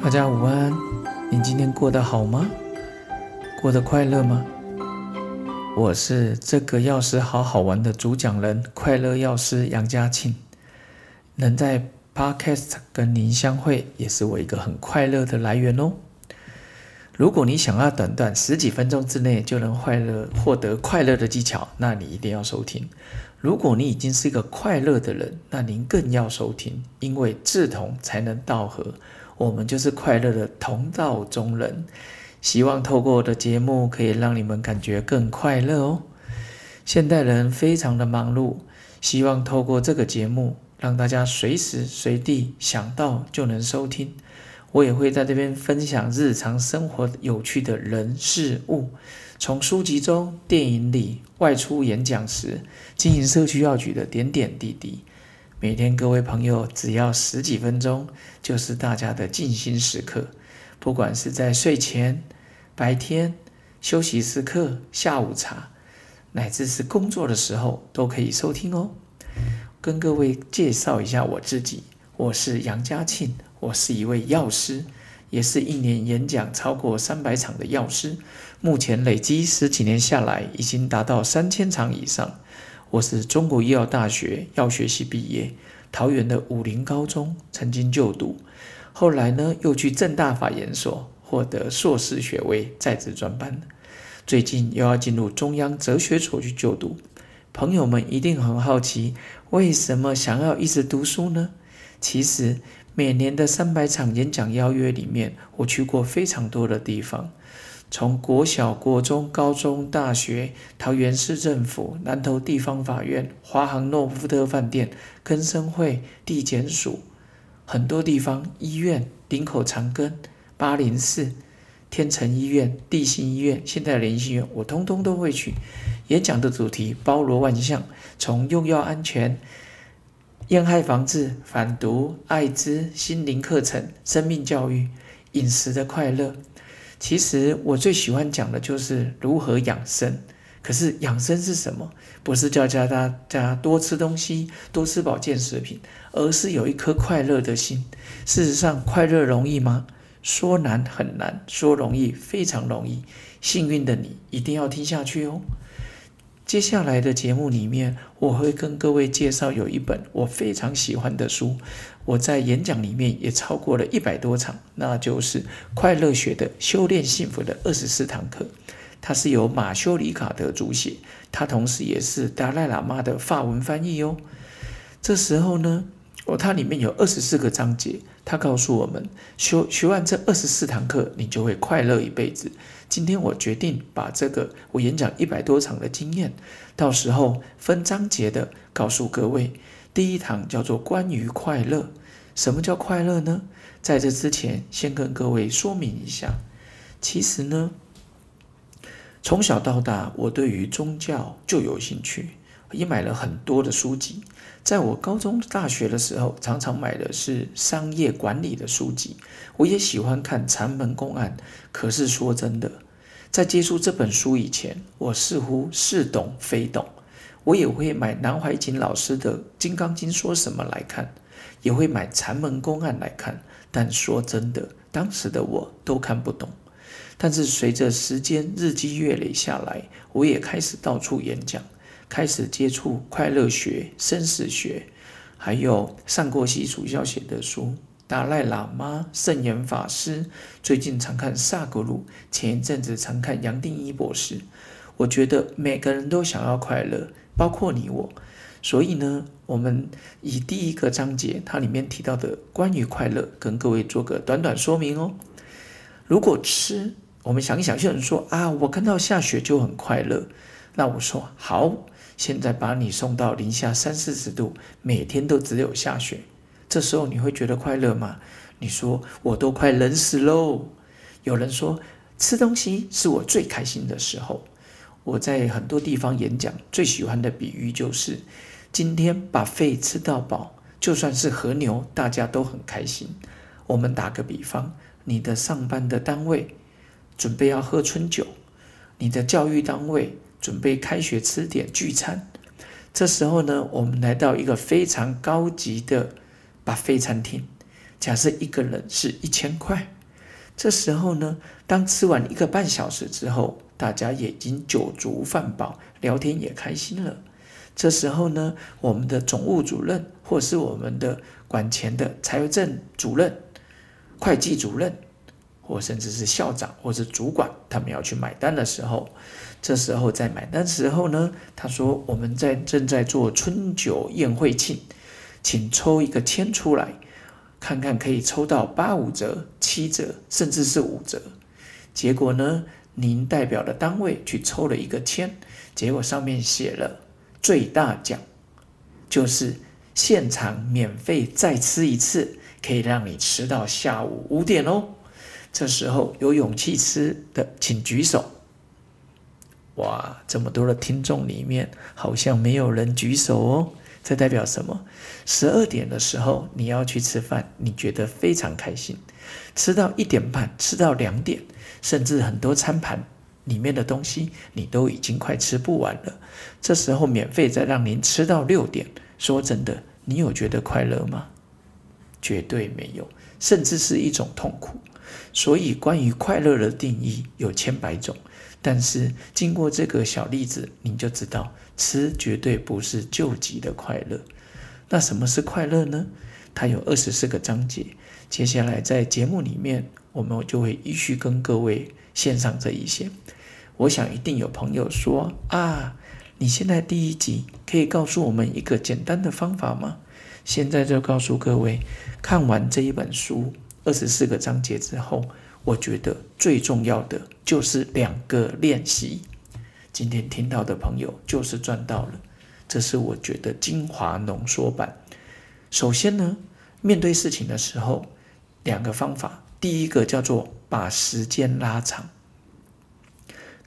大家午安，你今天过得好吗？过得快乐吗？我是这个药师好好玩的主讲人，快乐药师杨家庆。能在 Podcast 跟您相会，也是我一个很快乐的来源哦。如果你想要短短十几分钟之内就能快乐获得快乐的技巧，那你一定要收听。如果你已经是一个快乐的人，那您更要收听，因为志同才能道合，我们就是快乐的同道中人。希望透过我的节目，可以让你们感觉更快乐哦。现代人非常的忙碌，希望透过这个节目，让大家随时随地想到就能收听。我也会在这边分享日常生活有趣的人事物，从书籍中、电影里、外出演讲时、经营社区药局的点点滴滴。每天各位朋友只要十几分钟，就是大家的静心时刻。不管是在睡前、白天、休息时刻、下午茶，乃至是工作的时候，都可以收听哦。跟各位介绍一下我自己，我是杨家庆。我是一位药师，也是一年演讲超过三百场的药师。目前累积十几年下来，已经达到三千场以上。我是中国医药大学药学系毕业，桃园的武林高中曾经就读，后来呢又去正大法研所获得硕士学位，在职专班。最近又要进入中央哲学所去就读。朋友们一定很好奇，为什么想要一直读书呢？其实。每年的三百场演讲邀约里面，我去过非常多的地方，从国小、国中、高中、大学、桃园市政府、南投地方法院、华航诺富特饭店、根生会、地检署，很多地方医院，林口长庚、八零四、天成医院、地心医院、现代联医院，我通通都会去。演讲的主题包罗万象，从用药安全。烟害防治、反毒、艾滋、心灵课程、生命教育、饮食的快乐。其实我最喜欢讲的就是如何养生。可是养生是什么？不是叫大家多吃东西、多吃保健食品，而是有一颗快乐的心。事实上，快乐容易吗？说难很难，说容易非常容易。幸运的你一定要听下去哦。接下来的节目里面，我会跟各位介绍有一本我非常喜欢的书，我在演讲里面也超过了一百多场，那就是《快乐学的修炼幸福的二十四堂课》，它是由马修里卡德主写，他同时也是达赖喇嘛的法文翻译哦。这时候呢。哦，它里面有二十四个章节，它告诉我们，修学完这二十四堂课，你就会快乐一辈子。今天我决定把这个我演讲一百多场的经验，到时候分章节的告诉各位。第一堂叫做关于快乐，什么叫快乐呢？在这之前，先跟各位说明一下，其实呢，从小到大，我对于宗教就有兴趣。也买了很多的书籍，在我高中、大学的时候，常常买的是商业管理的书籍。我也喜欢看禅门公案。可是说真的，在接触这本书以前，我似乎似懂非懂。我也会买南怀瑾老师的《金刚经》说什么来看，也会买禅门公案来看。但说真的，当时的我都看不懂。但是随着时间日积月累下来，我也开始到处演讲。开始接触快乐学、生死学，还有上过西主教写的书，达赖喇嘛、圣严法师。最近常看萨格鲁，前一阵子常看杨定一博士。我觉得每个人都想要快乐，包括你我。所以呢，我们以第一个章节它里面提到的关于快乐，跟各位做个短短说明哦。如果吃，我们想一想，有人说啊，我看到下雪就很快乐。那我说好。现在把你送到零下三四十度，每天都只有下雪，这时候你会觉得快乐吗？你说我都快冷死喽。有人说吃东西是我最开心的时候。我在很多地方演讲，最喜欢的比喻就是今天把肺吃到饱，就算是和牛，大家都很开心。我们打个比方，你的上班的单位准备要喝春酒，你的教育单位。准备开学吃点聚餐，这时候呢，我们来到一个非常高级的 buffet 餐厅。假设一个人是一千块，这时候呢，当吃完一个半小时之后，大家也已经酒足饭饱，聊天也开心了。这时候呢，我们的总务主任或是我们的管钱的财政主任、会计主任。或甚至是校长或是主管，他们要去买单的时候，这时候在买单时候呢，他说：“我们在正在做春酒宴会庆，请抽一个签出来，看看可以抽到八五折、七折，甚至是五折。”结果呢，您代表的单位去抽了一个签，结果上面写了最大奖，就是现场免费再吃一次，可以让你吃到下午五点哦。这时候有勇气吃的，请举手。哇，这么多的听众里面，好像没有人举手哦。这代表什么？十二点的时候你要去吃饭，你觉得非常开心。吃到一点半，吃到两点，甚至很多餐盘里面的东西你都已经快吃不完了。这时候免费再让您吃到六点，说真的，你有觉得快乐吗？绝对没有，甚至是一种痛苦。所以，关于快乐的定义有千百种，但是经过这个小例子，你就知道吃绝对不是救急的快乐。那什么是快乐呢？它有二十四个章节。接下来在节目里面，我们就会依序跟各位献上这一些。我想一定有朋友说啊，你现在第一集可以告诉我们一个简单的方法吗？现在就告诉各位，看完这一本书。二十四个章节之后，我觉得最重要的就是两个练习。今天听到的朋友就是赚到了，这是我觉得精华浓缩版。首先呢，面对事情的时候，两个方法，第一个叫做把时间拉长，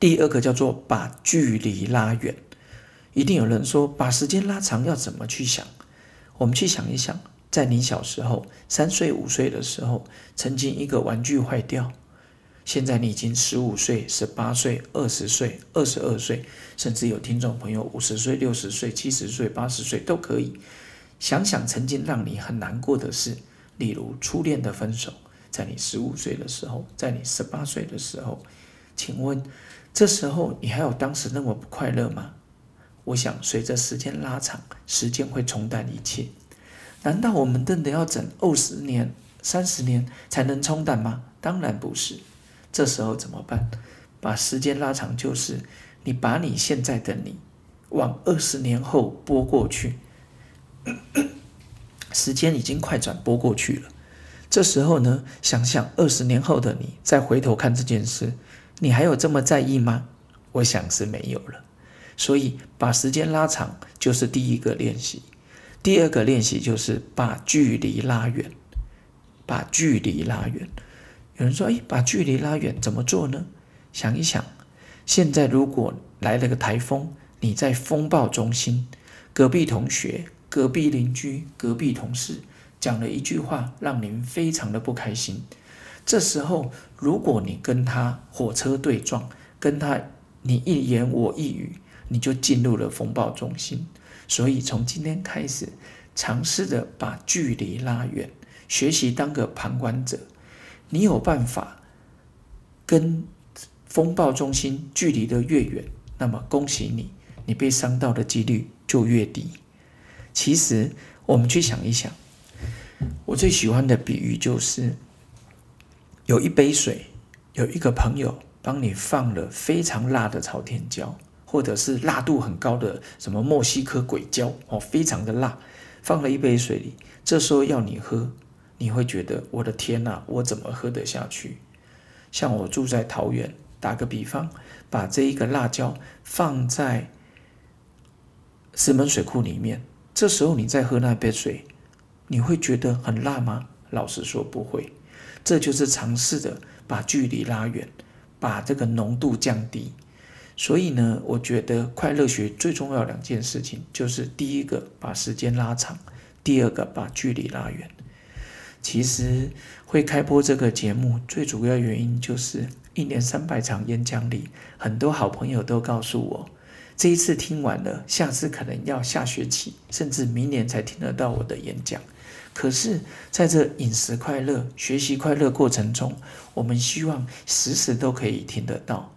第二个叫做把距离拉远。一定有人说，把时间拉长要怎么去想？我们去想一想。在你小时候，三岁、五岁的时候，曾经一个玩具坏掉。现在你已经十五岁、十八岁、二十岁、二十二岁，甚至有听众朋友五十岁、六十岁、七十岁、八十岁都可以。想想曾经让你很难过的事，例如初恋的分手，在你十五岁的时候，在你十八岁的时候，请问这时候你还有当时那么不快乐吗？我想随着时间拉长，时间会冲淡一切。难道我们真的要等二十年、三十年才能冲淡吗？当然不是。这时候怎么办？把时间拉长，就是你把你现在的你往二十年后拨过去，时间已经快转拨过去了。这时候呢，想想二十年后的你，再回头看这件事，你还有这么在意吗？我想是没有了。所以把时间拉长，就是第一个练习。第二个练习就是把距离拉远，把距离拉远。有人说：“哎，把距离拉远怎么做呢？”想一想，现在如果来了个台风，你在风暴中心，隔壁同学、隔壁邻居、隔壁同事讲了一句话，让您非常的不开心。这时候，如果你跟他火车对撞，跟他你一言我一语，你就进入了风暴中心。所以从今天开始，尝试着把距离拉远，学习当个旁观者。你有办法跟风暴中心距离的越远，那么恭喜你，你被伤到的几率就越低。其实我们去想一想，我最喜欢的比喻就是，有一杯水，有一个朋友帮你放了非常辣的朝天椒。或者是辣度很高的什么墨西哥鬼椒哦，非常的辣，放了一杯水里，这时候要你喝，你会觉得我的天哪，我怎么喝得下去？像我住在桃园，打个比方，把这一个辣椒放在石门水库里面，这时候你再喝那杯水，你会觉得很辣吗？老实说不会，这就是尝试的把距离拉远，把这个浓度降低。所以呢，我觉得快乐学最重要两件事情，就是第一个把时间拉长，第二个把距离拉远。其实会开播这个节目最主要原因，就是一年三百场演讲里，很多好朋友都告诉我，这一次听完了，下次可能要下学期，甚至明年才听得到我的演讲。可是，在这饮食快乐、学习快乐过程中，我们希望时时都可以听得到。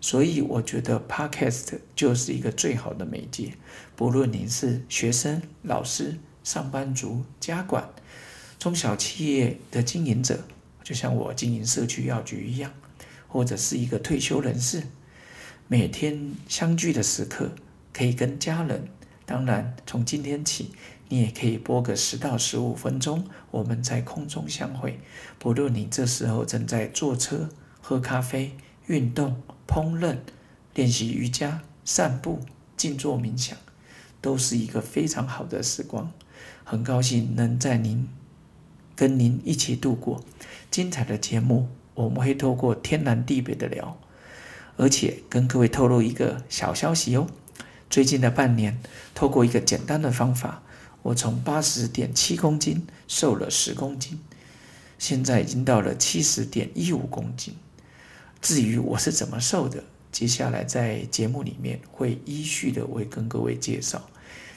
所以，我觉得 Podcast 就是一个最好的媒介。不论您是学生、老师、上班族、家管、中小企业的经营者，就像我经营社区药局一样，或者是一个退休人士，每天相聚的时刻，可以跟家人。当然，从今天起。你也可以播个十到十五分钟，我们在空中相会。不论你这时候正在坐车、喝咖啡、运动、烹饪、练习瑜伽、散步、静坐冥想，都是一个非常好的时光。很高兴能在您跟您一起度过精彩的节目。我们会透过天南地北的聊，而且跟各位透露一个小消息哦。最近的半年，透过一个简单的方法。我从八十点七公斤瘦了十公斤，现在已经到了七十点一五公斤。至于我是怎么瘦的，接下来在节目里面会依序的为跟各位介绍。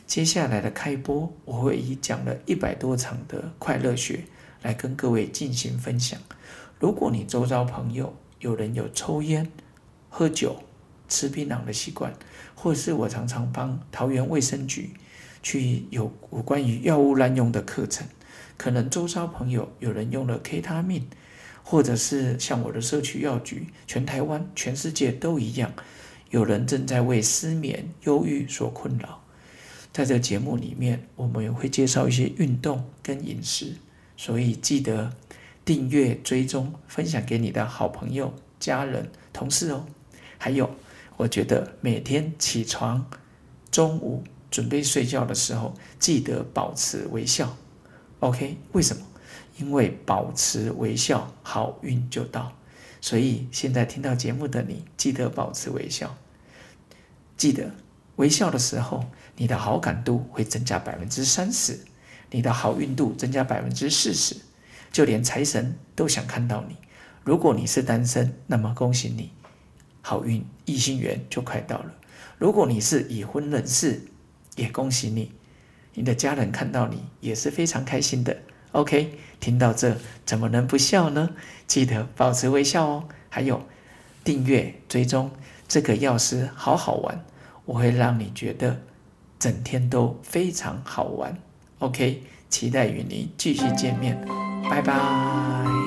接下来的开播，我会以讲了一百多场的快乐学来跟各位进行分享。如果你周遭朋友有人有抽烟、喝酒、吃槟榔的习惯，或是我常常帮桃园卫生局。去有有关于药物滥用的课程，可能周遭朋友有人用了 K 他命，或者是像我的社区药局，全台湾、全世界都一样，有人正在为失眠、忧郁所困扰。在这节目里面，我们也会介绍一些运动跟饮食，所以记得订阅、追踪、分享给你的好朋友、家人、同事哦。还有，我觉得每天起床、中午。准备睡觉的时候，记得保持微笑。OK，为什么？因为保持微笑，好运就到。所以现在听到节目的你，记得保持微笑。记得微笑的时候，你的好感度会增加百分之三十，你的好运度增加百分之四十，就连财神都想看到你。如果你是单身，那么恭喜你，好运异性缘就快到了。如果你是已婚人士，也恭喜你，你的家人看到你也是非常开心的。OK，听到这怎么能不笑呢？记得保持微笑哦。还有订阅追踪这个药师好好玩，我会让你觉得整天都非常好玩。OK，期待与你继续见面，拜拜。